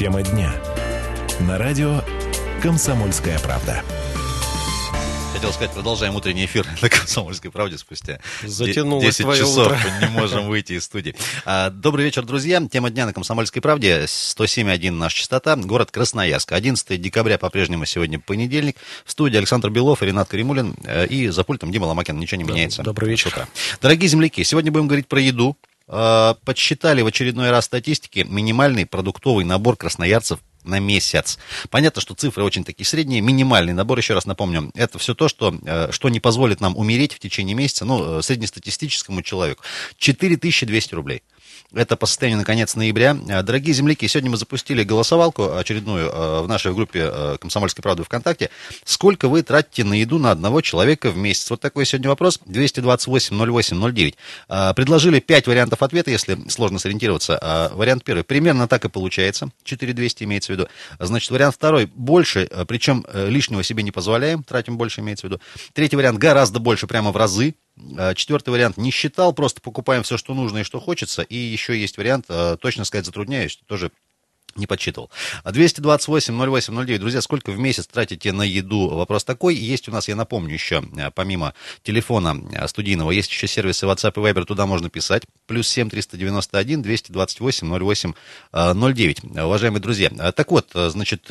Тема дня. На радио «Комсомольская правда». Хотел сказать, продолжаем утренний эфир на «Комсомольской правде» спустя Затянулось 10 твое часов. утро. Мы не можем выйти из студии. А, Добрый вечер, друзья. Тема дня на «Комсомольской правде». 107.1 наша частота. Город Красноярск. 11 декабря по-прежнему сегодня понедельник. В студии Александр Белов и Ренат Каримулин. Э, И за пультом Дима Ломакин. Ничего не меняется. добрый вечер. Дорогие земляки, сегодня будем говорить про еду. Э, Подсчитали в очередной раз статистики минимальный продуктовый набор красноярцев на месяц. Понятно, что цифры очень такие средние. Минимальный набор, еще раз напомню, это все то, что, э, что не позволит нам умереть в течение месяца, ну, э, среднестатистическому человеку. 4200 рублей. Это по состоянию на конец ноября. Э, Дорогие земляки, сегодня мы запустили голосовалку очередную э, в нашей группе э, «Комсомольской правды» ВКонтакте. Сколько вы тратите на еду на одного человека в месяц? Вот такой сегодня вопрос. 228-08-09. Э, Предложили 5 вариантов ответа, если сложно сориентироваться. Вариант первый. Примерно так и получается. 4200 имеется в виду. Значит, вариант второй. Больше, причем лишнего себе не позволяем. Тратим больше, имеется в виду. Третий вариант. Гораздо больше, прямо в разы. Э, Четвертый вариант не считал, просто покупаем все, что нужно и что хочется. И еще есть вариант, э, точно сказать затрудняюсь, тоже не подсчитывал. 228-08-09. Друзья, сколько в месяц тратите на еду? Вопрос такой. Есть у нас, я напомню, еще, э, помимо телефона э, студийного, есть еще сервисы WhatsApp и Viber, туда можно писать. Плюс 7 391 228 08 э, 09. Уважаемые друзья, э, так вот, значит,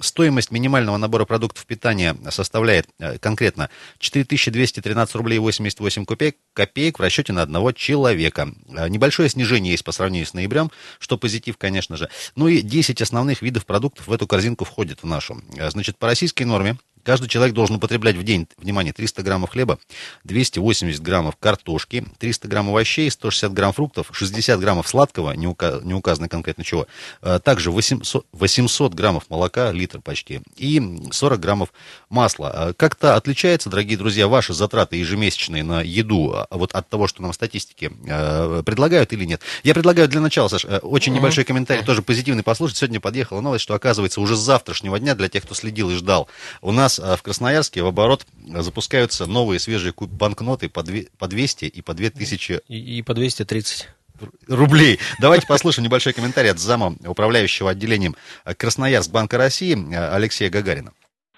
стоимость минимального набора продуктов питания составляет конкретно 4213 рублей 88 копеек, копеек в расчете на одного человека. Небольшое снижение есть по сравнению с ноябрем, что позитив, конечно же. Ну и 10 основных видов продуктов в эту корзинку входит в нашу. Э, Значит, по российской норме каждый человек должен употреблять в день, внимание, 300 граммов хлеба, 280 граммов картошки, 300 грамм овощей, 160 грамм фруктов, 60 граммов сладкого, не, ука- не указано конкретно чего, э, также 800, 800 граммов молока, литр почти, и 40 граммов масла. Э, Как-то отличается, дорогие друзья, ваши затраты ежемесячные на еду а, вот от того, что нам статистики э, предлагают или нет? Я предлагаю для начала, Саш, э, очень небольшой комментарий, тоже позитивный послушать. Сегодня подъехала новость, что оказывается уже с завтрашнего дня, для тех, кто следил и ждал, у нас э, в Красноярске в оборот э, запускаются новые свежие банкноты по, две- по 200 и по 2000 И, и по 230. рублей. Давайте послушаем небольшой комментарий от зама управляющего отделением э, Красноярск Банка России Алексея Гагарина.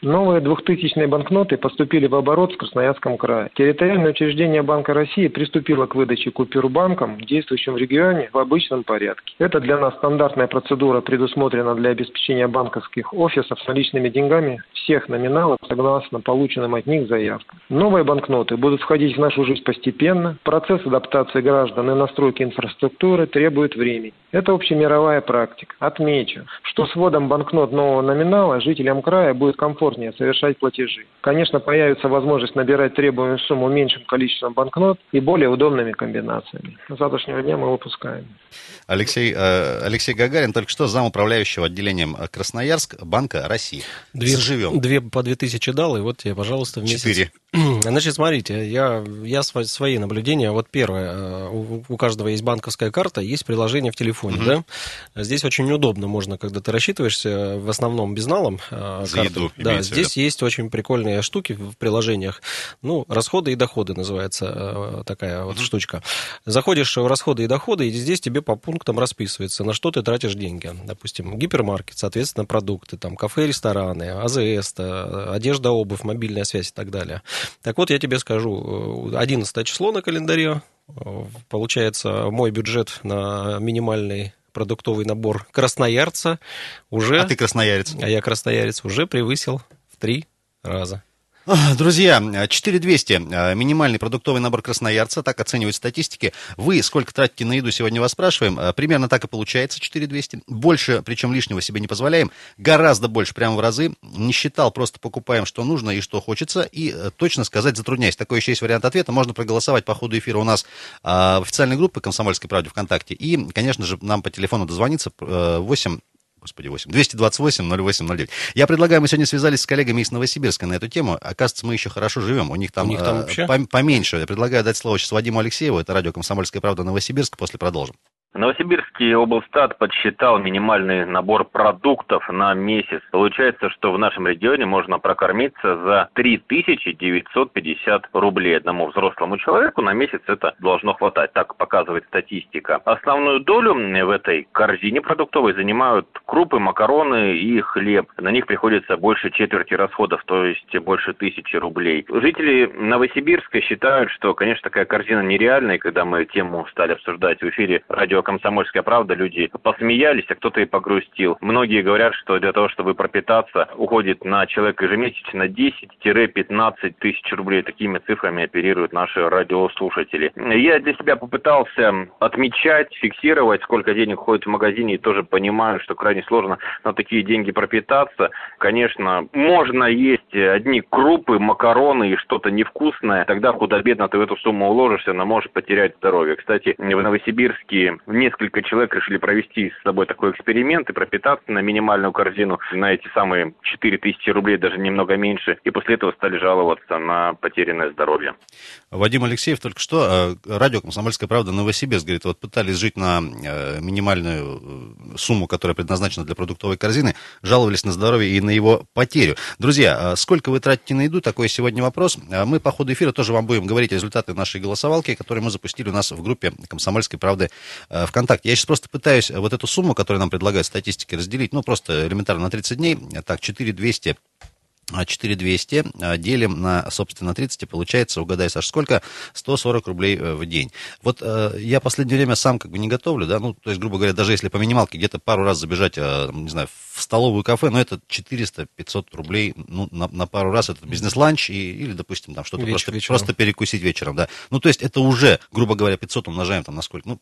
Новые двухтысячные банкноты поступили в оборот в Красноярском крае. Территориальное учреждение Банка России приступило к выдаче купюр банкам, действующим в регионе, в обычном порядке. Это для нас стандартная процедура, предусмотрена для обеспечения банковских офисов с наличными деньгами всех номиналов согласно полученным от них заявкам. Новые банкноты будут входить в нашу жизнь постепенно. Процесс адаптации граждан и настройки инфраструктуры требует времени. Это общемировая практика. Отмечу, что с вводом банкнот нового номинала жителям края будет комфортнее совершать платежи. Конечно, появится возможность набирать требуемую сумму меньшим количеством банкнот и более удобными комбинациями. С завтрашнего дня мы выпускаем. Алексей, э, Алексей Гагарин только что зам управляющего отделением э, Красноярск Банка России. Две, Заживем. две по 2000 дал, и вот тебе, пожалуйста, в месяц. Четыре. Значит, смотрите, я, я сво- свои наблюдения. Вот первое, э, у, у каждого есть банковская карта, есть приложение в телефоне, да? Здесь очень удобно, можно, когда ты рассчитываешься в основном безналом. э, За карты. еду, Да, здесь есть очень прикольные штуки в приложениях. Ну, расходы и доходы называется э, такая вот штучка. Заходишь в расходы и доходы, и здесь тебе по пунктам расписывается, на что ты тратишь деньги. Допустим, гипермаркет, соответственно, продукты, там, кафе, рестораны, АЗС, э, одежда, обувь, мобильная связь и так далее. Так вот, я тебе скажу, э, 11 число на календаре, э, получается, мой бюджет на минимальный продуктовый набор красноярца уже, А ты красноярец. а я красноярец, уже превысил в три раза. А, Друзья, 4200 э, минимальный продуктовый набор красноярца, так оценивают статистики. Вы сколько тратите на еду, сегодня вас спрашиваем. Э, Примерно так и получается, 4200. Больше, причем лишнего себе не позволяем. Гораздо больше, прямо в разы. Не считал, просто покупаем, что нужно и что хочется. И э, точно сказать затрудняюсь. Такой еще есть вариант ответа. Можно проголосовать по ходу эфира у нас а, в официальной группе «Комсомольской правде» ВКонтакте. И, конечно же, нам по телефону дозвониться э, 8 Господи, 8. 228 08 09. Я предлагаю, мы сегодня связались с коллегами из Новосибирска на эту тему. Оказывается, мы еще хорошо живем. У них там, У них там э, вообще? пом- поменьше. Я предлагаю дать слово сейчас Вадиму Алексееву. Это радио «Комсомольская правда» Новосибирск. После продолжим. Новосибирский облстат подсчитал минимальный набор продуктов на месяц. Получается, что в нашем регионе можно прокормиться за 3950 рублей одному взрослому человеку. На месяц это должно хватать, так показывает статистика. Основную долю в этой корзине продуктовой занимают крупы, макароны и хлеб. На них приходится больше четверти расходов, то есть больше тысячи рублей. Жители Новосибирска считают, что, конечно, такая корзина нереальная. Когда мы тему стали обсуждать в эфире радио «Комсомольская правда», люди посмеялись, а кто-то и погрустил. Многие говорят, что для того, чтобы пропитаться, уходит на человека ежемесячно 10-15 тысяч рублей. Такими цифрами оперируют наши радиослушатели. Я для себя попытался отмечать, фиксировать, сколько денег ходит в магазине, и тоже понимаю, что крайне сложно на такие деньги пропитаться. Конечно, можно есть одни крупы, макароны и что-то невкусное. Тогда худо-бедно ты в эту сумму уложишься, но можешь потерять здоровье. Кстати, в Новосибирске несколько человек решили провести с собой такой эксперимент и пропитаться на минимальную корзину на эти самые 4000 рублей, даже немного меньше. И после этого стали жаловаться на потерянное здоровье. Вадим Алексеев только что, э, радио «Комсомольская правда» Новосибирск, говорит, вот пытались жить на э, минимальную э, сумму, которая предназначена для продуктовой корзины, жаловались на здоровье и на его потерю. Друзья, сколько вы тратите на еду, такой сегодня вопрос. Мы по ходу эфира тоже вам будем говорить результаты нашей голосовалки, которые мы запустили у нас в группе «Комсомольской правды» ВКонтакте. Я сейчас просто пытаюсь вот эту сумму, которую нам предлагают статистики, разделить, ну, просто элементарно на 30 дней. Так, 4200 4200 а, делим на, собственно, 30, и получается, угадай, Саш, сколько? 140 рублей э, в день. Вот э, я последнее время сам как бы не готовлю, да, ну, то есть, грубо говоря, даже если по минималке где-то пару раз забежать, э, не знаю, в столовую кафе, ну, это 400-500 рублей, ну, на, на пару раз это бизнес-ланч и, или, допустим, там что-то просто, просто перекусить вечером, да. Ну, то есть, это уже, грубо говоря, 500 умножаем там на сколько? Ну,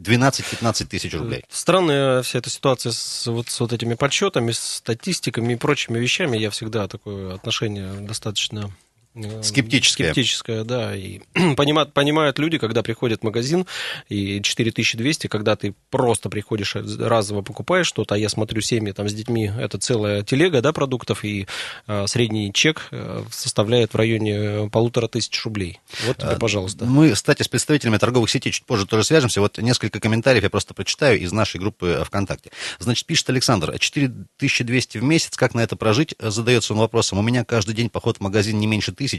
12-15 тысяч рублей. Странная вся эта ситуация с вот, с вот этими подсчетами, статистиками и прочими вещами. Я всегда такое отношение достаточно Э, скептическое. Скептическое, да. И понимают, понимают люди, когда приходят в магазин, и 4200, когда ты просто приходишь, разово покупаешь что-то, а я смотрю семьи там с детьми, это целая телега, да, продуктов, и а, средний чек э, составляет в районе полутора тысяч рублей. Вот тебе, пожалуйста. Мы, кстати, с представителями торговых сетей чуть позже тоже свяжемся. Вот несколько комментариев я просто прочитаю из нашей группы ВКонтакте. Значит, пишет Александр, 4200 в месяц, как на это прожить? Задается он вопросом. У меня каждый день поход в магазин не меньше тысячи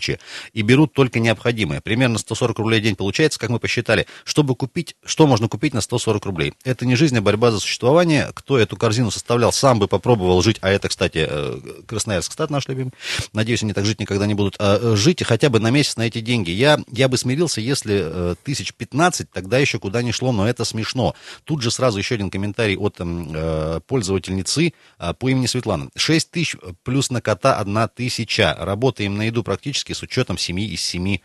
и берут только необходимое. Примерно 140 рублей в день получается, как мы посчитали. Чтобы купить, что можно купить на 140 рублей? Это не жизнь, а борьба за существование. Кто эту корзину составлял, сам бы попробовал жить, а это, кстати, э, Красноярск, стат наш любимый. Надеюсь, они так жить никогда не будут. А э, жить хотя бы на месяц на эти деньги. Я, я бы смирился, если э, тысяч 15, тогда еще куда ни шло, но это смешно. Тут же сразу еще один комментарий от э, пользовательницы э, по имени Светлана. 6 тысяч плюс на кота 1 тысяча. Работаем на еду практически с учетом семьи из семи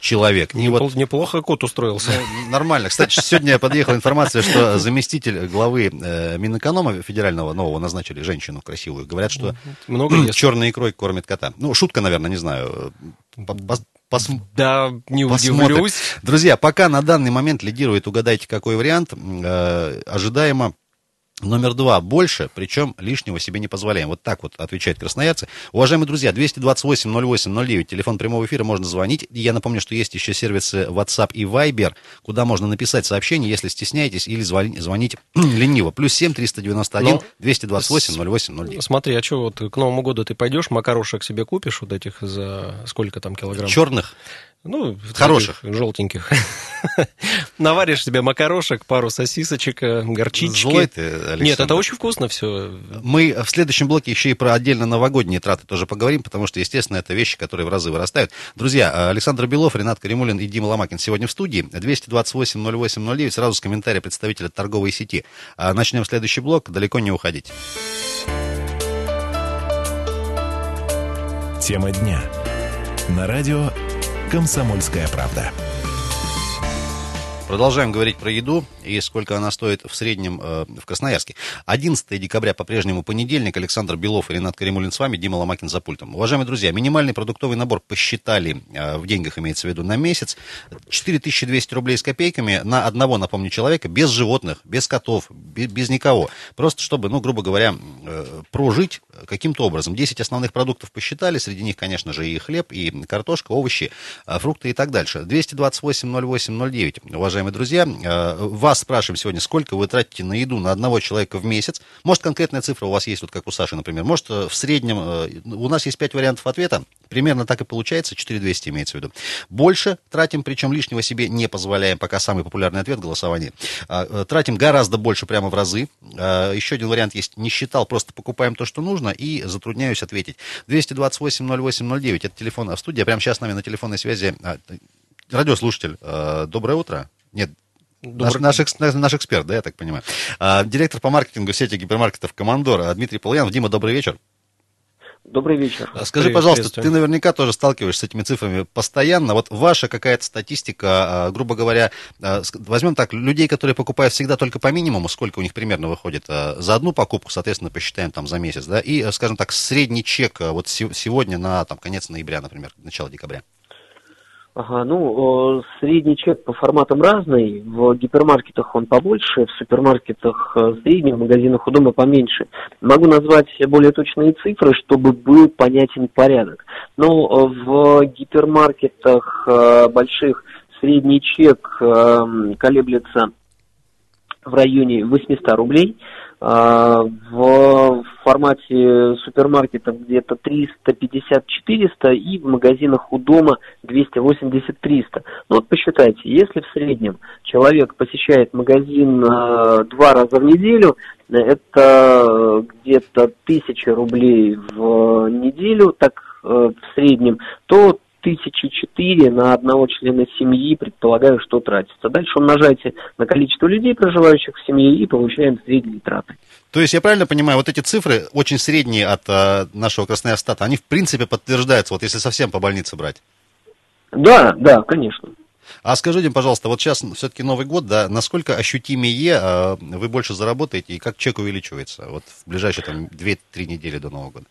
человек. И вот, неплохо кот устроился. Ну, нормально. Кстати, сегодня подъехала информация, что заместитель главы э, Минэконома федерального нового назначили женщину красивую. Говорят, что Много черной икрой кормит кота. Ну, шутка, наверное, не знаю. Пос... Да, не удивлюсь. Друзья, пока на данный момент лидирует, угадайте, какой вариант, э, ожидаемо Номер два. Больше, причем лишнего себе не позволяем. Вот так вот отвечают красноярцы. Уважаемые друзья, 228-08-09, телефон прямого эфира, можно звонить. Я напомню, что есть еще сервисы WhatsApp и Viber, куда можно написать сообщение, если стесняетесь, или звонить, звонить лениво. Плюс 7 391 228 08 09. Смотри, а что, вот к Новому году ты пойдешь, макарошек себе купишь вот этих за сколько там килограмм? Черных? Ну, хороших. Желтеньких. Наваришь себе макарошек, пару сосисочек, э, горчички. Злой ты, Александр. Нет, это очень вкусно все. Мы в следующем блоке еще и про отдельно новогодние траты тоже поговорим, потому что, естественно, это вещи, которые в разы вырастают. Друзья, Александр Белов, Ренат Каримулин и Дима Ломакин сегодня в студии. 228-08-09, сразу с комментария представителя торговой сети. А начнем следующий блок, далеко не уходить. Тема дня. На радио «Комсомольская правда». Продолжаем говорить про еду и сколько она стоит в среднем э, в Красноярске. 11 декабря по-прежнему понедельник. Александр Белов и Ренат Каримулин с вами, Дима Ломакин за пультом. Уважаемые друзья, минимальный продуктовый набор посчитали, э, в деньгах имеется в виду, на месяц. 4200 рублей с копейками на одного, напомню, человека, без животных, без котов, без, без никого. Просто чтобы, ну, грубо говоря, э, прожить каким-то образом. 10 основных продуктов посчитали, среди них, конечно же, и хлеб, и картошка, овощи, э, фрукты и так дальше. 228 08 09, уважаемые уважаемые друзья. Э, вас спрашиваем сегодня, сколько вы тратите на еду на одного человека в месяц. Может, конкретная цифра у вас есть, вот как у Саши, например. Может, э, в среднем, у нас есть пять вариантов ответа. Примерно так и получается, 4200 имеется в виду. Больше тратим, причем лишнего себе не позволяем, пока самый популярный ответ голосования. Тратим гораздо больше, прямо в разы. Еще один вариант есть, не считал, просто покупаем то, что нужно, и затрудняюсь ответить. 228 08 09, это телефон в студии, прямо сейчас с нами на телефонной связи радиослушатель, э, доброе утро. Нет, Добрый... Наш, наш, наш эксперт, да, я так понимаю. А, директор по маркетингу сети гипермаркетов «Командор» Дмитрий Полуянов. Дима, добрый вечер. Добрый вечер. А скажи, Привет, пожалуйста, ты наверняка тоже сталкиваешься с этими цифрами постоянно. Вот ваша какая-то статистика, а, грубо говоря, а, возьмем так, людей, которые покупают всегда только по минимуму, сколько у них примерно выходит за одну покупку, соответственно, посчитаем там за месяц, да, и, скажем так, средний чек вот сегодня на там, конец ноября, например, начало декабря. Ага, ну, средний чек по форматам разный. В гипермаркетах он побольше, в супермаркетах э, средний, в магазинах у дома поменьше. Могу назвать более точные цифры, чтобы был понятен порядок. Но э, в гипермаркетах э, больших средний чек колеблется в районе 800 рублей – в формате супермаркетов где-то 350-400 и в магазинах у дома 280-300. Ну вот посчитайте, если в среднем человек посещает магазин э, два раза в неделю, это где-то 1000 рублей в неделю, так в среднем, то тысячи четыре на одного члена семьи, предполагаю, что тратится. Дальше умножайте на количество людей, проживающих в семье, и получаем средние траты. То есть я правильно понимаю, вот эти цифры, очень средние от э, нашего Красноярстата, они в принципе подтверждаются, вот если совсем по больнице брать? Да, да, конечно. А скажите, пожалуйста, вот сейчас все-таки Новый год, да, насколько ощутимее э, вы больше заработаете и как чек увеличивается вот в ближайшие там 2-3 недели до Нового года?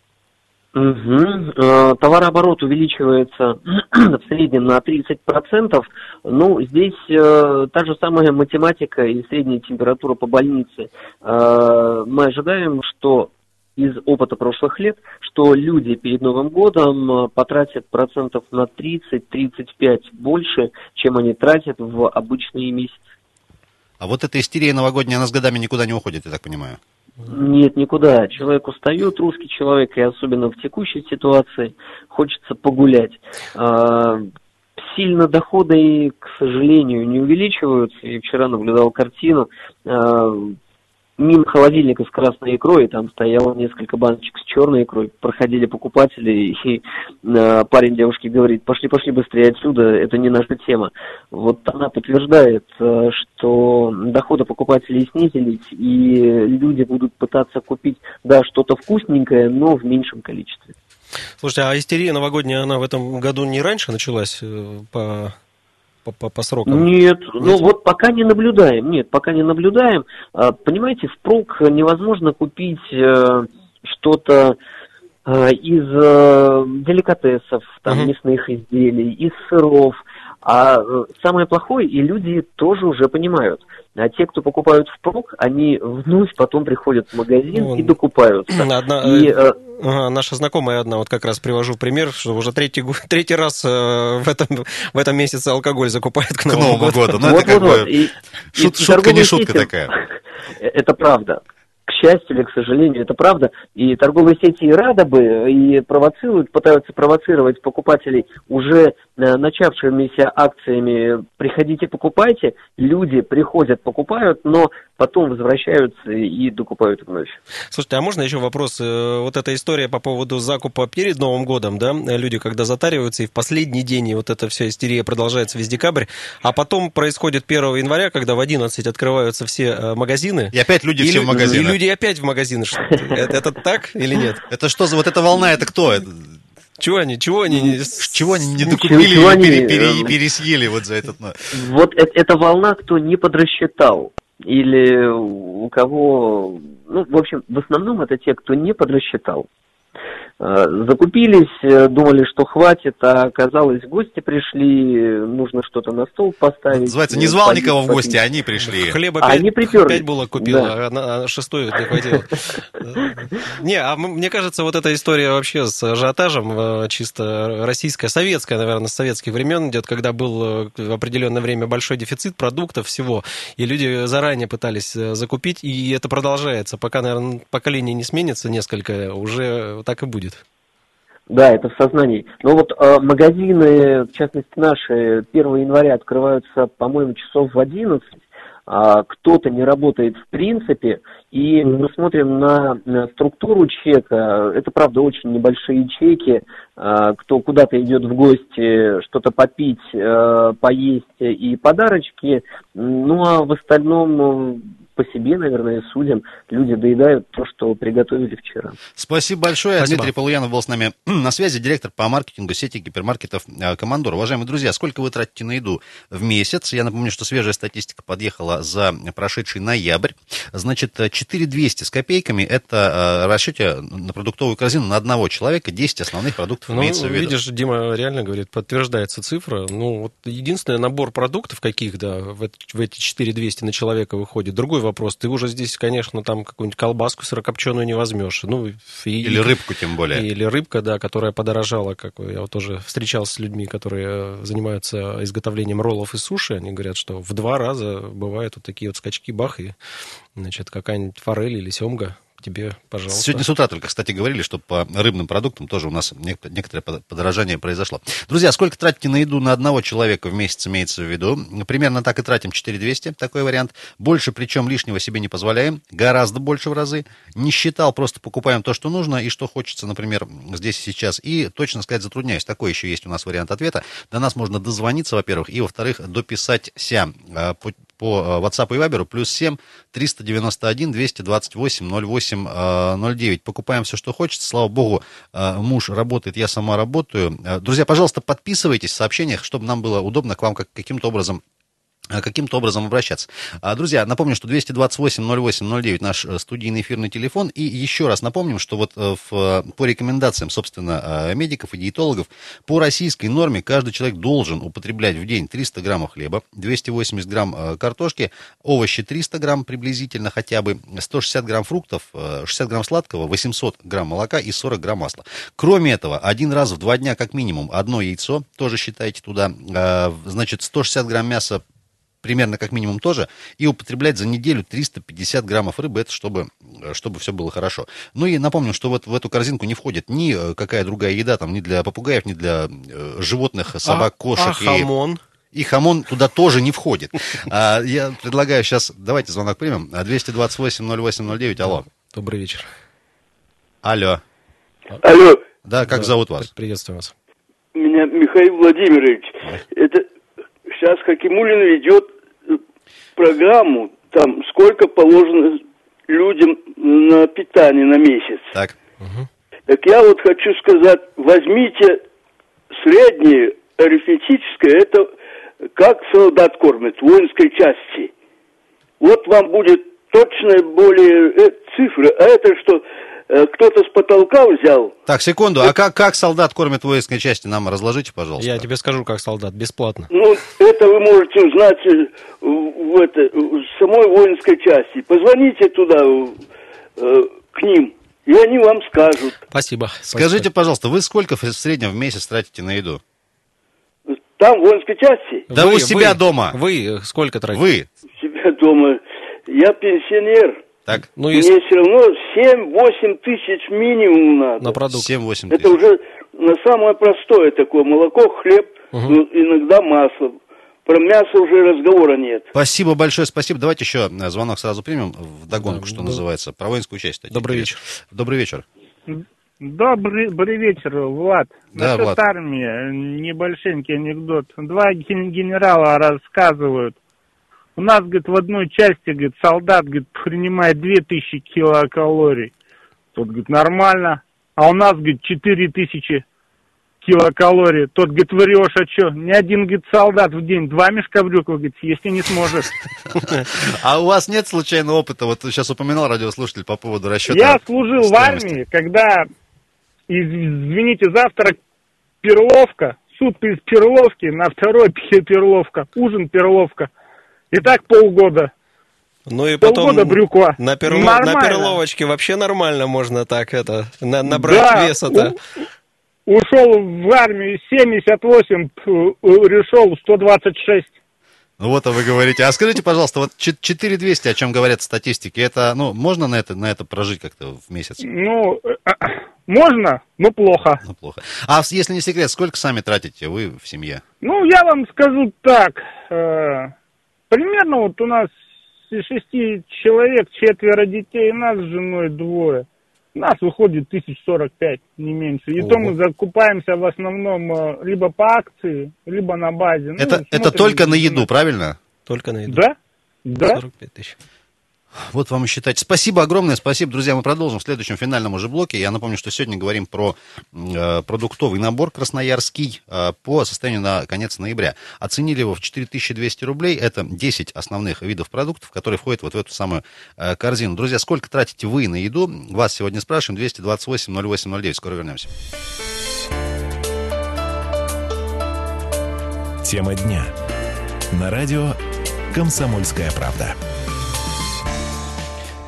Угу. Товарооборот увеличивается в среднем на 30%. Ну, здесь э, та же самая математика и средняя температура по больнице. Э, мы ожидаем, что из опыта прошлых лет, что люди перед Новым годом э, потратят процентов на 30-35 больше, чем они тратят в обычные месяцы. А вот эта истерия новогодняя, она с годами никуда не уходит, я так понимаю? Нет, никуда. Человек устает, русский человек, и особенно в текущей ситуации, хочется погулять. А, сильно доходы, к сожалению, не увеличиваются. Я вчера наблюдал картину. Мимо холодильника с красной икрой, там стояло несколько баночек с черной икрой, проходили покупатели, и э, парень девушке говорит, пошли, пошли быстрее отсюда, это не наша тема. Вот она подтверждает, э, что доходы покупателей снизились, и люди будут пытаться купить, да, что-то вкусненькое, но в меньшем количестве. Слушайте, а истерия новогодняя, она в этом году не раньше началась э, по по, по, по срокам? Нет, Нет, ну вот пока не наблюдаем. Нет, пока не наблюдаем. А, понимаете, впрок невозможно купить э, что-то э, из э, деликатесов, там, uh-huh. мясных изделий, из сыров. А самое плохое, и люди тоже уже понимают, а те, кто покупают впрок, они вновь потом приходят в магазин ну, и докупаются. Одна, и, э, э, наша знакомая одна, вот как раз привожу пример, что уже третий, третий раз э, в, этом, в этом месяце алкоголь закупает к Новому, к Новому году. году. Ну, вот, это вот, как вот. бы и, шут, и, шутка не шутка сети, такая. Это правда к счастью или к сожалению, это правда. И торговые сети и рады бы, и провоцируют, пытаются провоцировать покупателей уже э, начавшимися акциями «приходите, покупайте». Люди приходят, покупают, но потом возвращаются и докупают вновь. Слушайте, а можно еще вопрос? Э, вот эта история по поводу закупа перед Новым годом, да? Люди, когда затариваются, и в последний день, и вот эта вся истерия продолжается весь декабрь, а потом происходит 1 января, когда в 11 открываются все э, магазины. И опять люди и все в магазины. И люди опять в магазины. Это, это так или нет? Это что за вот эта волна, это кто? Чего они, чего они, чего они не докупили чего или пере, пере, пересъели вот за этот... Вот это, эта волна, кто не подрасчитал или у кого, ну, в общем, в основном это те, кто не подрасчитал. Закупились, э, думали, что хватит, а оказалось, гости пришли, нужно что-то на стол поставить. Называется, не звал никого в гости, они пришли. Хлеба А, пять, они приперли. пять булок купил, Да. а на- а шестую не хватило. Не, а мне кажется, вот эта история вообще с ажиотажем э, чисто российская, советская, наверное, с советских времен идет, когда был э, в определенное время большой дефицит продуктов всего, и люди заранее пытались э, закупить, и это продолжается. Пока, наверное, поколение не сменится несколько, уже так и будет. Да, это в сознании. Но вот э, магазины, в частности наши, 1 января открываются, по-моему, часов в 11. А кто-то не работает в принципе, и мы смотрим на, на структуру чека. Это, правда, очень небольшие чеки. А, кто куда-то идет в гости, что-то попить, э, поесть и подарочки. Ну, а в остальном по себе, наверное, судим. Люди доедают то, что приготовили вчера. Спасибо большое. Спасибо. Дмитрий Полуянов был с нами на связи, директор по маркетингу сети гипермаркетов э, «Командор». Уважаемые друзья, сколько вы тратите на еду в месяц? Я напомню, что свежая статистика подъехала за прошедший ноябрь. Значит, э, 4200 с копейками – это э, расчете на продуктовую корзину на одного человека 10 основных продуктов Ну, имеется в виду. видишь, Дима реально говорит, подтверждается цифра. Ну, вот единственный набор продуктов каких, да, в эти 4200 на человека выходит. Другой вопрос, ты уже здесь, конечно, там какую-нибудь колбаску сырокопченую не возьмешь. Ну, и- Или рыбку тем более. Или рыбка, да, которая подорожала, как я вот тоже встречался с людьми, которые э, занимаются изготовлением роллов и суши. Они говорят, что в два раза бывают вот такие вот скачки, бах, и, значит, какая-нибудь форель или семга тебе, пожалуйста. Сегодня с утра только, кстати, говорили, что по рыбным продуктам тоже у нас нек- некоторое под- подорожание произошло. Друзья, сколько тратите на еду на одного человека в месяц, имеется в виду? Примерно так и тратим 4200, такой вариант. Больше, причем лишнего себе не позволяем, гораздо больше в разы. Не считал, просто покупаем то, что нужно и что хочется, например, здесь и сейчас. И, точно сказать, затрудняюсь. Такой еще есть у нас вариант ответа. До нас можно дозвониться, во-первых, и, во-вторых, дописать сям э, по, э, WhatsApp и Viber плюс 7 391 228 08 э, 09. Покупаем все, что хочется. Слава богу, э, муж работает, я сама работаю. Э, Друзья, пожалуйста, подписывайтесь в сообщениях, чтобы нам было удобно к вам как, каким-то образом каким-то образом обращаться. А, Друзья, напомню, что 228-08-09 наш э, студийный эфирный телефон. И еще раз напомним, что вот э, в, э, по рекомендациям, собственно, э, медиков и диетологов, по российской норме каждый человек должен употреблять в день 300 граммов хлеба, 280 грамм э, картошки, овощи 300 грамм приблизительно хотя бы, 160 грамм фруктов, э, 60 грамм сладкого, 800 грамм молока и 40 грамм масла. Кроме этого, один раз в два дня как минимум одно яйцо, тоже считайте туда, э, значит, 160 грамм мяса примерно как минимум тоже, и употреблять за неделю 350 граммов рыбы, это чтобы, э, чтобы все было хорошо. Ну и напомню, что вот в эту корзинку не входит ни э, какая другая еда, там, ни для попугаев, ни для э, животных, собак, А- кошек. а и- хамон? и хамон туда тоже не входит. А, я предлагаю сейчас, давайте звонок примем. А, 228-08-09, алло. Добрый вечер. Алло. Алло, Да, как Да, зовут вас? Приветствую вас. меня Михаил Владимирович. Это сейчас Хакимулин ведет э, программу, там сколько положено людям на питание на месяц. Так. Так я вот хочу сказать, возьмите среднее арифметическое, это как солдат кормят в воинской части. Вот вам будет точная более э, цифра, а это что кто-то с потолка взял, Так, секунду. А как, как солдат кормит воинской части? Нам разложите, пожалуйста. Я тебе скажу, как солдат, бесплатно. Ну, это вы можете узнать э, в, это, в самой воинской части. Позвоните туда, э, к ним, и они вам скажут. Спасибо. Скажите, пожалуйста, вы сколько в среднем в месяц тратите на еду? Там, в воинской части, Да у себя дома. Вы э, сколько тратите? Вы. у себя дома, я пенсионер. Так, Ну, Мне если все равно 7-8 тысяч минимум надо. на продукт. 7-8 Это тысяч. уже на самое простое такое. Молоко, хлеб, ну, иногда масло. Про мясо уже разговора нет. Спасибо большое, спасибо. Давайте еще э, звонок сразу примем в догонку, Да, что да. называется. Про воинскую часть. кстати, Добрый интересно. Добрый вечер. Добрый, добрый вечер, Влад. Да, Насчет Влад. армии, небольшенький анекдот. Два ген- генерала рассказывают. У нас, говорит, в одной части, говорит, солдат, говорит, принимает 2000 килокалорий. Тот, говорит, нормально. А у нас, говорит, 4000 килокалорий. Тот, говорит, врешь, а что? Ни один, говорит, солдат в день два мешка брюков, говорит, съесть и не сможет. А у вас нет случайного опыта? Вот сейчас упоминал радиослушатель по поводу расчета. Я служил в армии, когда извините, завтрак перловка, суп из перловки, на второй пе- перловка, ужин перловка. И так полгода. Ну и потом Полгода брюква. на, перло- на перловочке вообще нормально можно так это на- набрать Да, веса-то. у- ушел в армию 78, п- решил 126. Ну вот, а вы говорите. А скажите, пожалуйста, вот чет- 4200, о чем говорят статистики, это, ну, можно на это, на это прожить как-то в месяц? Ну, э, можно, но плохо. Ну, плохо. А если не секрет, сколько сами тратите вы в семье? Ну, я вам скажу так. Примерно вот у нас из шести человек четверо детей, нас с женой двое. У нас выходит тысяч сорок пять, не меньше. И то Ого. мы закупаемся в основном э, либо по акции, либо на базе. Ну, это, это смотрим, только на еду, правильно? Только на еду. Да? Да. 45 тысяч. Вот вам и считать. Спасибо огромное, спасибо, друзья. Мы продолжим в следующем финальном уже блоке. Я напомню, что сегодня говорим про э, продуктовый набор красноярский э, по состоянию на конец ноября. Оценили его в 4200 рублей. Это 10 основных видов продуктов, которые входят вот в эту самую э, корзину. Друзья, сколько тратите вы на еду? Вас сегодня спрашиваем. 228 08 09. Скоро вернемся. Тема дня. На радио «Комсомольская правда».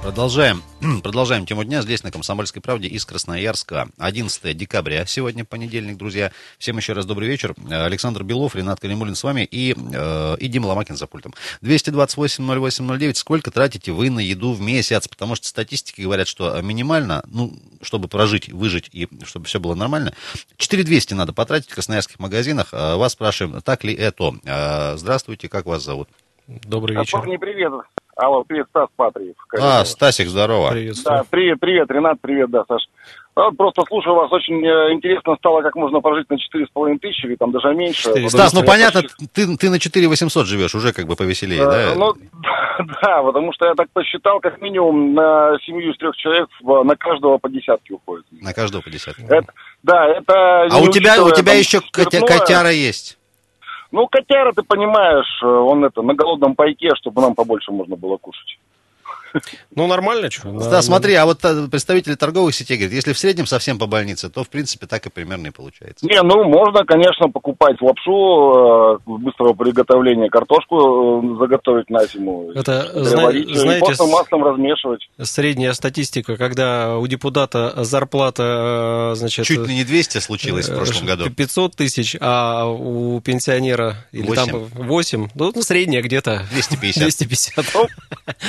Продолжаем, продолжаем тему дня здесь, на «Комсомольской правде» из Красноярска. 11 декабря, сегодня понедельник, друзья. Всем еще раз добрый вечер. Александр Белов, Ренат Калимулин с вами и, э, и Дима Ломакин за пультом. 228-08-09. Сколько тратите вы на еду в месяц? Потому что статистики говорят, что минимально, ну, чтобы прожить, выжить и чтобы все было нормально, 4200 надо потратить в красноярских магазинах. Э, Вас спрашиваем, так ли это? Э, Здравствуйте, как вас зовут? Добрый А, вечер. парни, привет. Алло, привет, Стас Патриев. А, Стасик, здорово. Да, Приветствую. привет, привет, Ренат, привет, да, Саш. А вот просто слушаю вас, очень э, интересно стало, как можно прожить на 4,5 тысячи, или там даже меньше. Четыре. Вот, Стас, ну понятно, ты, ты на 4 800 живешь, уже как бы повеселее, Э, да? Ну, да, потому что я так посчитал, как минимум на семью из трех человек на каждого по десятке уходит. На каждого по десятке. Это, да, это... А у тебя, у тебя там, еще котя- котяра есть. Ну, котяра, ты понимаешь, э, он это, на голодном пайке, чтобы нам побольше можно было кушать. Ну, нормально, что? Да, смотри, а вот э, представители торговых сетей говорят, если в среднем совсем по больнице, то, в принципе, так и примерно и получается. Не, ну можно, конечно, покупать лапшу э, быстрого приготовления, картошку э, заготовить на зиму, Это, зна- знаете, просто маслом размешивать. Средняя статистика, когда у депутата зарплата, значит... Чуть ли не 200 случилось в прошлом году. 500 тысяч, а у пенсионера или там 8, ну, средняя где-то 250. 250. Ну,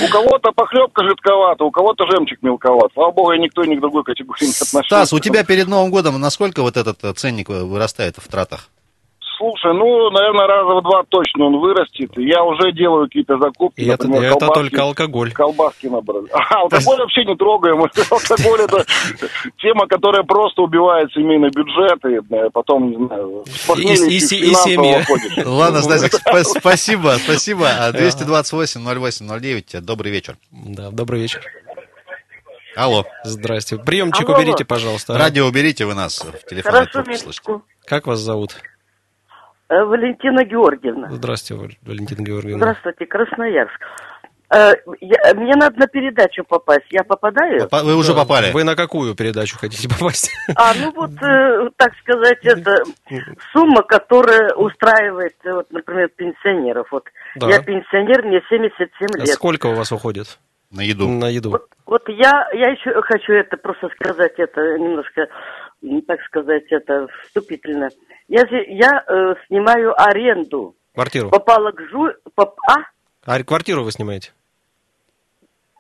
у кого-то похлебка жидковата, у кого-то жемчуг мелковат. Слава богу, я никто и ни к другой категории не отношусь. Стас, у тебя перед Новым годом насколько вот этот э, ценник э, вырастает в тратах? Слушай, ну, наверное, раза в два точно он вырастет. Я уже делаю какие-то закупки. И это, например, это колбаски. только алкоголь. Колбаски набрали. А, алкоголь вообще не трогаем. Алкоголь это тема, которая просто убивает семейный бюджет. И э, потом, не знаю, И- семья. Ладно, Стасик, спа- спасибо, спасибо. А, 228 08 09, добрый вечер. Да, добрый вечер. Алло, Здрасте. Приемчик Алло. уберите, пожалуйста. радио уберите, вы нас в телефонной Хорошо. Как вас зовут? Э, Валентина Георгиевна. Здравствуйте, Валентина Георгиевна. Здравствуйте, Красноярск. Э, я- мне надо на передачу попасть. Я попадаю? Попа- Вы уже попали. Вы на какую передачу хотите попасть? А, ну вот, э, так сказать, это сумма, которая устраивает, вот, например, пенсионеров. Вот Да. я пенсионер, мне 77 А лет. Сколько у вас уходит На еду. на еду? Вот, вот я, я еще хочу это просто сказать, это немножко, м, так сказать, это вступительно. Я, я э, снимаю аренду. Квартиру. Попала к жу... поп- А? А квартиру вы снимаете?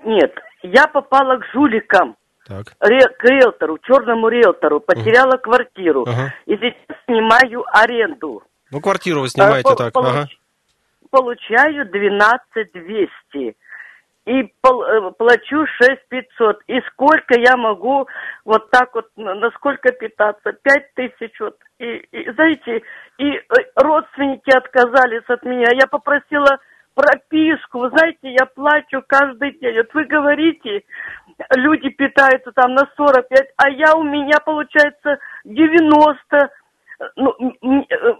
Нет, я попала к жуликам, Так. ре- к риэлтору, черному риэлтору, потеряла квартиру. Ага. И сейчас снимаю аренду. Ну, квартиру вы снимаете А, так. получ- Ага. Получаю 12 200. И э, плачу 6 500. И сколько я могу вот так вот, на на сколько питаться? 5 тысяч вот. И, и, знаете, и э, родственники отказались от меня. Я попросила прописку. Вы знаете, я плачу каждый день. Вот вы говорите, люди питаются там на 45, а я у меня получается 90. Ну, э,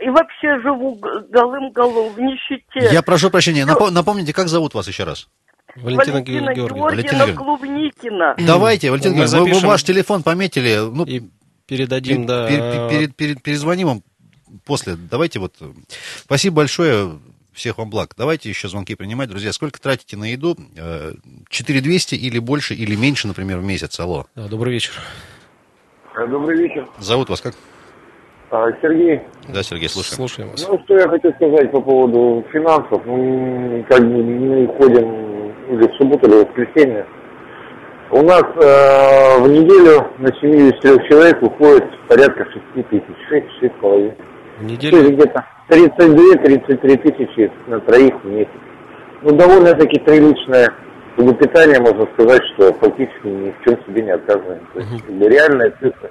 и вообще живу г- голым голом в нищете. Я прошу прощения, напо- напомните, как зовут вас еще раз? Валентина Валентина Георгиевна. Валентина Георгиевна Клубникина. Давайте, Валентин Мы Георгиевич, мы, мы запишем. ваш телефон пометили. Ну, И передадим, пер- да. пер- перед- перед- перезвоним вам после. Давайте вот. э, Спасибо большое. Всех вам благ. Давайте еще звонки принимать. Друзья, сколько тратите на еду? Э, 4200 или больше, или меньше, например, в месяц? Алло. Да, добрый вечер. Добрый вечер. Зовут вас как? А, Сергей, Да, Сергей, слушаем. Слушаем вас. ну что я хочу сказать по поводу финансов. Ну, Как бы мы ходим или в субботу, или в воскресенье. У нас э, в неделю на семью из трех человек уходит порядка 6 тысяч, 6 6,5. В То неделю есть где-то 32-33 тысячи на троих в месяц. Ну, довольно-таки приличное как бы, питание, можно сказать, что фактически ни в чем себе не отказываем. То есть, бы, реальная цифра.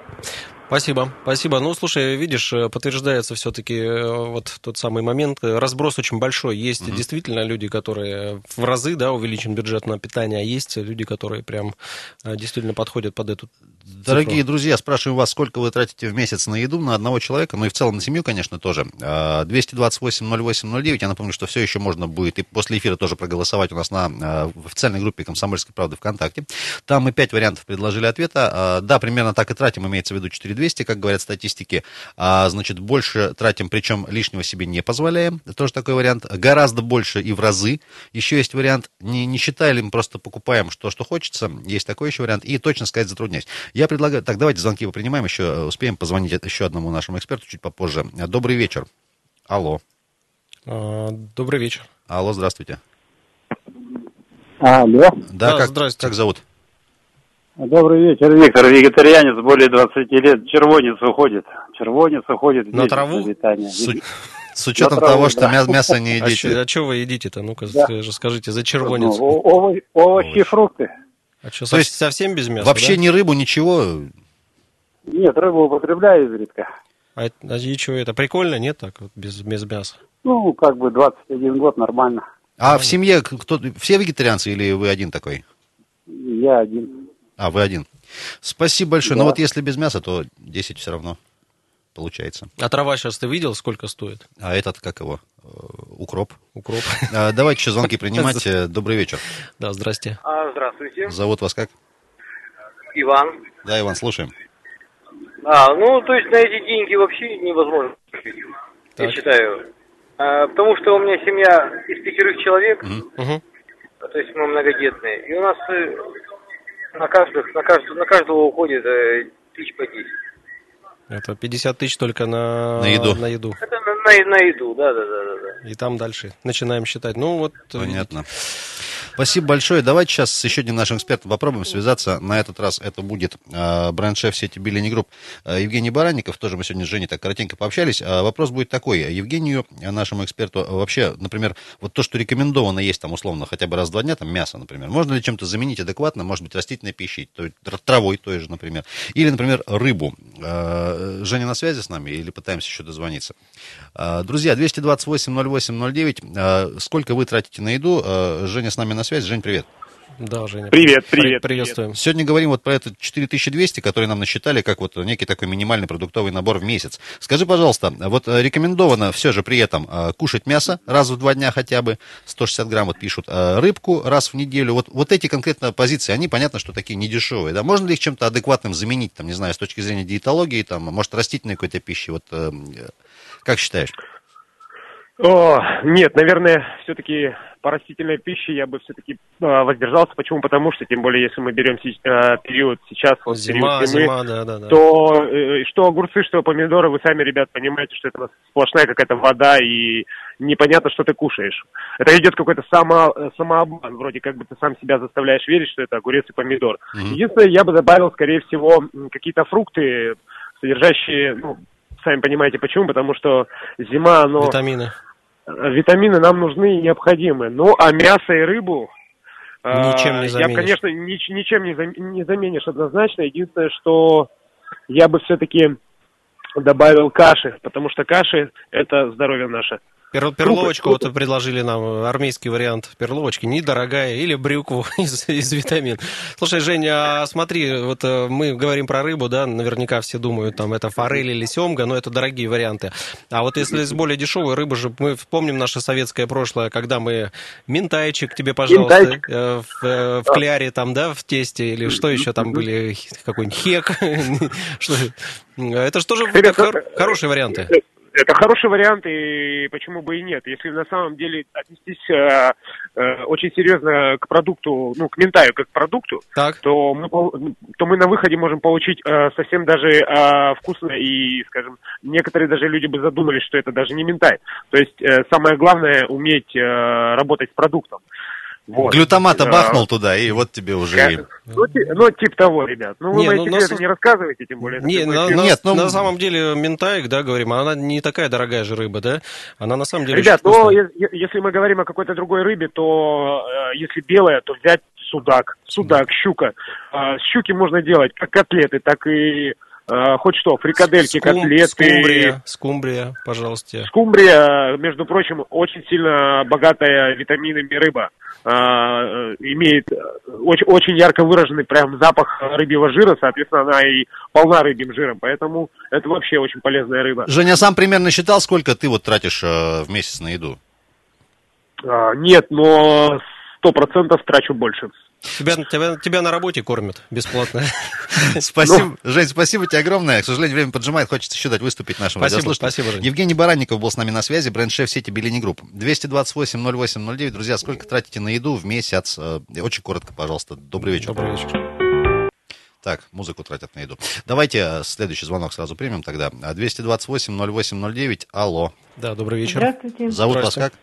Спасибо, спасибо. Ну, слушай, видишь, э, подтверждается все-таки вот тот самый момент. Э, Разброс очень большой. Есть действительно люди, которые в разы, да, увеличен бюджет на питание, а есть люди, которые прям э, действительно подходят под эту Дорогие цифру. друзья, спрашиваю вас, сколько вы тратите в месяц на еду на одного человека, ну и в целом на семью, конечно, тоже. А, 228-08-09, я напомню, что все еще можно будет и после эфира тоже проголосовать у нас на а, в официальной группе «Комсомольской правды» ВКонтакте. Там мы пять вариантов предложили ответа. А, Да, примерно так и тратим, имеется в виду 4200, как говорят статистики. А, Значит, больше тратим, причем лишнего себе не позволяем. Тоже такой вариант. Гораздо больше и в разы. Еще есть вариант, не, не считали, мы просто покупаем что, что хочется. Есть такой еще вариант. И точно сказать затрудняюсь. Я предлагаю, так, давайте звонки принимаем, еще э, успеем позвонить еще одному нашему эксперту чуть попозже. Добрый вечер. Алло. А, Добрый вечер. Алло, здравствуйте. Алло. Да, Да, как, здрасте. как зовут? Добрый вечер, Виктор. Вегетарианец более 20 лет. Червонец уходит. Червонец уходит. На траву? питания. С, с учетом траву, того, что да. мя- мясо не А едите. что вы едите-то? Ну-ка, Да. скажи- скажите, за Ну, червонец. ово- овощи, Овощи. фрукты. А что, То есть совсем без мяса, Вообще да? ни рыбу, ничего. Нет, рыбу употребляю изредка. А, это- а и чё, это прикольно, нет, так вот, без, без мяса? Ну, как бы 21 год, нормально. А в семье кто все вегетарианцы или вы один такой? Я один. А, вы один. Спасибо большое. Но Да. вот если без мяса, то 10 все равно получается. А трава сейчас ты видел, сколько стоит? А этот, как его? Э, Укроп. Укроп. А, Давайте еще звонки принимать. Э, Добрый вечер. Да, здрасте. А, здравствуйте, Зовут вас как? Иван. Да, Иван, слушаем. А, ну, то есть на эти деньги вообще невозможно жить, я Так. считаю. А, потому что у меня семья из пятерых человек, Мгм. то есть мы многодетные, и у нас э, на каждых, на каждого, на каждого уходит э, тысяч по 10. Это 50 тысяч только на, На еду. на еду. Это на, на, на еду, да, да, да, да, да. И там дальше начинаем считать. Ну вот, Понятно. Спасибо большое. Давайте сейчас с еще одним нашим экспертом попробуем связаться. На этот раз это будет э, бренд-шеф сети Bellini Group э, Евгений Баранников. Тоже мы сегодня с Женей так коротенько пообщались. А вопрос будет такой. Евгению, э, нашему эксперту, э, вообще, например, вот то, что рекомендовано есть там условно хотя бы раз в два дня, там мясо, например, можно ли чем-то заменить адекватно, может быть, растительной пищей, травой той же, например. Или, например, рыбу. Э, Женя на связи с нами или пытаемся еще дозвониться? Э, Друзья, 228-08-09. Э, Сколько вы тратите на еду? Э, Женя с нами на связи. Жень, привет. Да, Женя. Привет, При- привет, Приветствуем. Сегодня говорим вот про этот 4200, который нам насчитали, как вот некий такой минимальный продуктовый набор в месяц. Скажи, пожалуйста, вот э, рекомендовано все же при этом э, кушать мясо раз в два дня хотя бы, 160 грамм вот пишут, э, рыбку раз в неделю. Вот, вот эти конкретно позиции, они понятно, что такие недешевые. Да? Можно ли их чем-то адекватным заменить, там, не знаю, с точки зрения диетологии, там, может, растительной какой-то пищи? Вот, э, э, как считаешь? О, нет, наверное, все-таки по растительной пище я бы все-таки воздержался. Почему? Потому что, тем более, если мы берем се- э, период сейчас, вот Зима, период зимы, зима, да, да, да. то э, что огурцы, что помидоры, вы сами, ребят, понимаете, что это сплошная какая-то вода и непонятно, что ты кушаешь. Это идет какой-то само, э, самообман, вроде как бы ты сам себя заставляешь верить, что это огурец и помидор. Единственное, я бы добавил, скорее всего, какие-то фрукты, содержащие, ну, сами понимаете почему, потому что зима, оно... Витамины. Э, Витамины нам нужны и необходимы. Ну, а мясо и рыбу... э, Ничем не Я, конечно, нич- ничем не, зам- не заменишь однозначно. Единственное, что я бы все-таки добавил каши, потому что каши – это здоровье наше. Пер- перловочку вот предложили нам, армейский вариант перловочки, недорогая, или брюкву из, из витамин. Слушай, Женя, а смотри, вот э, мы говорим про рыбу, да, наверняка все думают, там, это форель или семга, но это дорогие варианты. А вот если из более дешевой рыбы же, мы вспомним наше советское прошлое, когда мы ментайчик тебе, пожалуйста, Ментайчик. э, в, э, в кляре там, да, в тесте, или что еще там были, какой-нибудь хек. Что- Это же тоже хорошие варианты. Это хороший вариант, и почему бы и нет. Если на самом деле отнестись э, э, очень серьезно к продукту, ну, к ментаю как к продукту, Так. то мы, то мы на выходе можем получить э, совсем даже э, вкусно, и, скажем, некоторые даже люди бы задумались, что это даже не ментай. То есть э, самое главное уметь э, работать с продуктом. Вот. Глютамата бахнул туда, и вот тебе уже... и- Ну, ти- ну, типа того, ребят. Ну, вы Не, мои ну, секреты на с- не рассказывайте, тем более. Не, на, на- Нет, ну- на самом деле ментаик, да, говорим, она не такая дорогая же рыба, да? Она на самом деле Ребят, но е- если мы говорим о какой-то другой рыбе, то э, если белая, то взять судак, судак, щука. А, с щуки можно делать как котлеты, так и э, хоть что, фрикадельки, Скум- котлеты. Скумбрия, скумбрия, пожалуйста. Скумбрия, между прочим, очень сильно богатая витаминами рыба. А, э, имеет э, очень, очень ярко выраженный прям запах рыбьего жира, соответственно, она и полна рыбьим жиром, поэтому это вообще очень полезная рыба. Женя сам примерно считал, сколько ты вот тратишь э, в месяц на еду? А, нет, но сто процентов трачу больше. Тебя, тебя, тебя на работе кормят бесплатно. Спасибо, Жень, спасибо тебе огромное. К сожалению, время поджимает, хочется еще дать выступить нашим Спасибо, спасибо, Жень. Евгений Баранников был с нами на связи, бренд-шеф сети Bellini Group. 228-08-09. Друзья, сколько тратите на еду в месяц? Э, Очень коротко, пожалуйста. Добрый вечер. Добрый вечер. Так, музыку тратят на еду. Давайте э, следующий звонок сразу примем тогда. А, 228-08-09. Алло. Да, добрый вечер. Здравствуйте. Зовут вас как?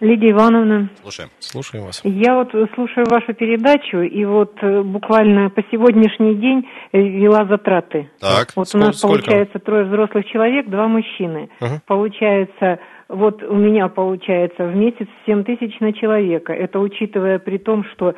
Лидия Ивановна. Слушаем. Слушаем вас. Я вот слушаю вашу передачу, и вот э, буквально по сегодняшний день э, вела затраты. Так. Вот Сколько- у нас сколько? получается трое взрослых человек, два мужчины. Ага. Получается, вот у меня получается в месяц 7 тысяч на человека. Это учитывая при том, что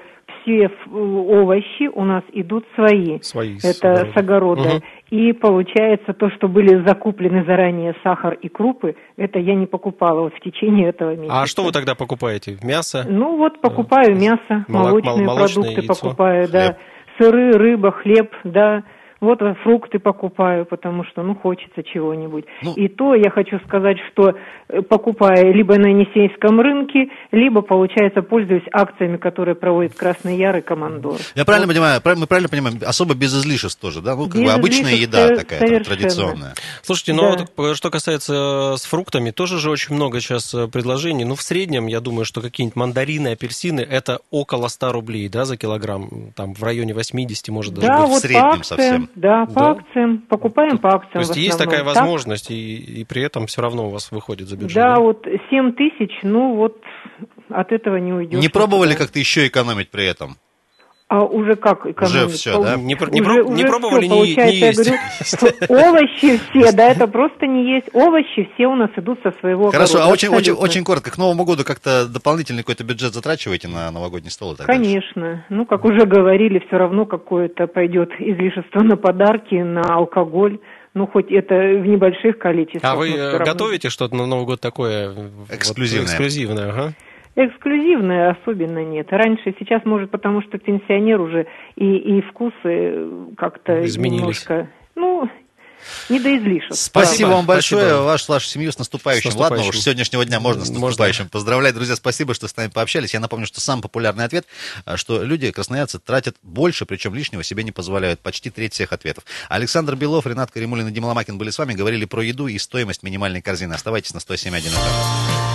все овощи у нас идут свои. Свои. с Это огорода. с огорода. Мгм. И получается, то, что были закуплены заранее сахар и крупы, это я не покупала вот в течение этого месяца. А что вы тогда покупаете? Мясо? Ну вот покупаю мясо, молочные мол- молочное продукты яйцо, покупаю, да, хлеб. сыры, рыба, хлеб, да. Вот э, фрукты покупаю, потому что, ну, хочется чего-нибудь. Ну. И то я хочу сказать, что э, покупая либо на Енисейском рынке, либо, получается, пользуюсь акциями, которые проводит Красный Яр и Командор. Я правильно понимаю, мы правильно понимаем, особо без излишеств тоже, да? Ну, как бы Без обычная излишеств еда со- такая, там, традиционная. Слушайте, ну Да. вот что касается э, с фруктами, тоже же очень много сейчас э, предложений. Ну, в среднем, я думаю, что какие-нибудь мандарины, апельсины, это около 100 рублей, да, за килограмм. Там в районе 80, может, даже Да, быть. в вот среднем по акциям, совсем. Да, по Да. акциям, покупаем по акциям То есть есть такая Так, возможность, и, и при этом все равно у вас выходит за бюджет. Да, вот 7 тысяч, ну вот от этого не уйдешь. Не пробовали как-то еще экономить при этом? А уже как экономить? всё, да? Не не Уже- не уже пробовали всё, не- получается, не я есть. говорю, что овощи все, да, это просто не есть. Овощи все у нас идут со своего Хорошо, огорода, а очень, очень, очень коротко. К Новому году как-то дополнительный какой-то бюджет затрачиваете на новогодний стол? и так дальше? Конечно. Ну, как уже говорили, все равно какое-то пойдет излишество на подарки, на алкоголь. Ну, хоть это в небольших количествах. А вы э, готовите что-то на Новый год такое? э, вот, Эксклюзивное. эксклюзивное, ага. Эксклюзивное особенно нет. Раньше, сейчас, может, потому что пенсионер уже и, и вкусы э, как-то Изменились. немножко, ну, не до излишеств. Спасибо Да. вам большое, Спасибо. ваш, вашу семью с наступающим. С Ладно, наступающим. уж с сегодняшнего дня можно с Можно. наступающим поздравлять. Друзья, спасибо, что с нами пообщались. Я напомню, что самый популярный ответ, а, что люди, красноярцы, тратят больше, причем лишнего себе не позволяют. Почти треть всех ответов. Александр Белов, Ренат Каримулин и Дима Ломакин были с вами, говорили про еду и стоимость минимальной корзины. Оставайтесь на 107.1 FM.